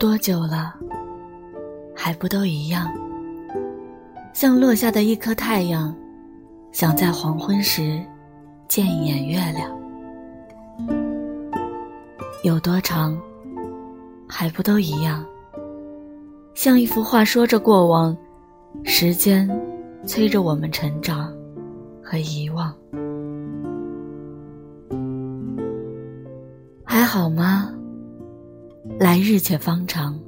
多久了，还不都一样？像落下的一颗太阳，想在黄昏时见一眼月亮。有多长，还不都一样？像一幅画，说着过往，时间催着我们成长和遗忘。还好吗？来日且方长。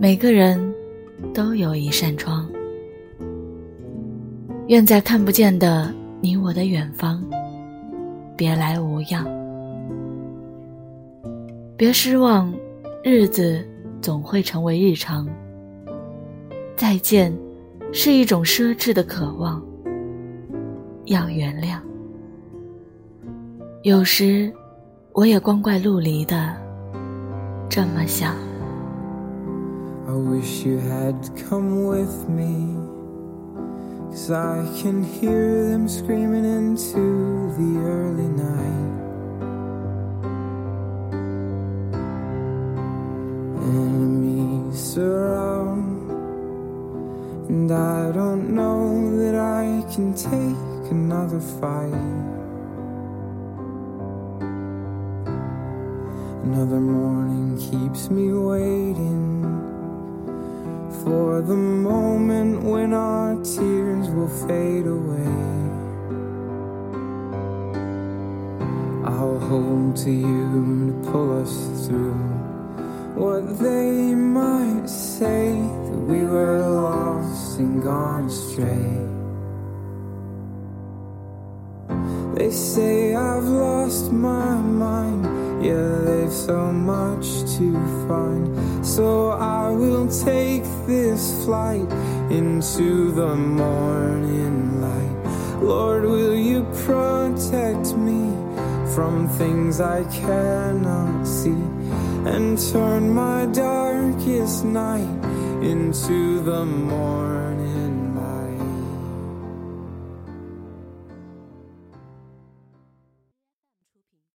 每个人都有一扇窗，愿在看不见的你我的远方，别来无恙。别失望，日子总会成为日常。再见，是一种奢侈的渴望。要原谅。有时，我也光怪陆离的这么想。I wish you had come with me. Cause I can hear them screaming into the early night. Enemies surround, and I don't know that I can take another fight. Another morning keeps me waiting for the moment when our tears will fade away. I'll hold to you to pull us through what they might say that we were lost and gone astray. They say I've lost my mind. Yeah, so much to find. So I will take this flight into the morning light. Lord, will you protect me from things I cannot see and turn my darkest night into the morning?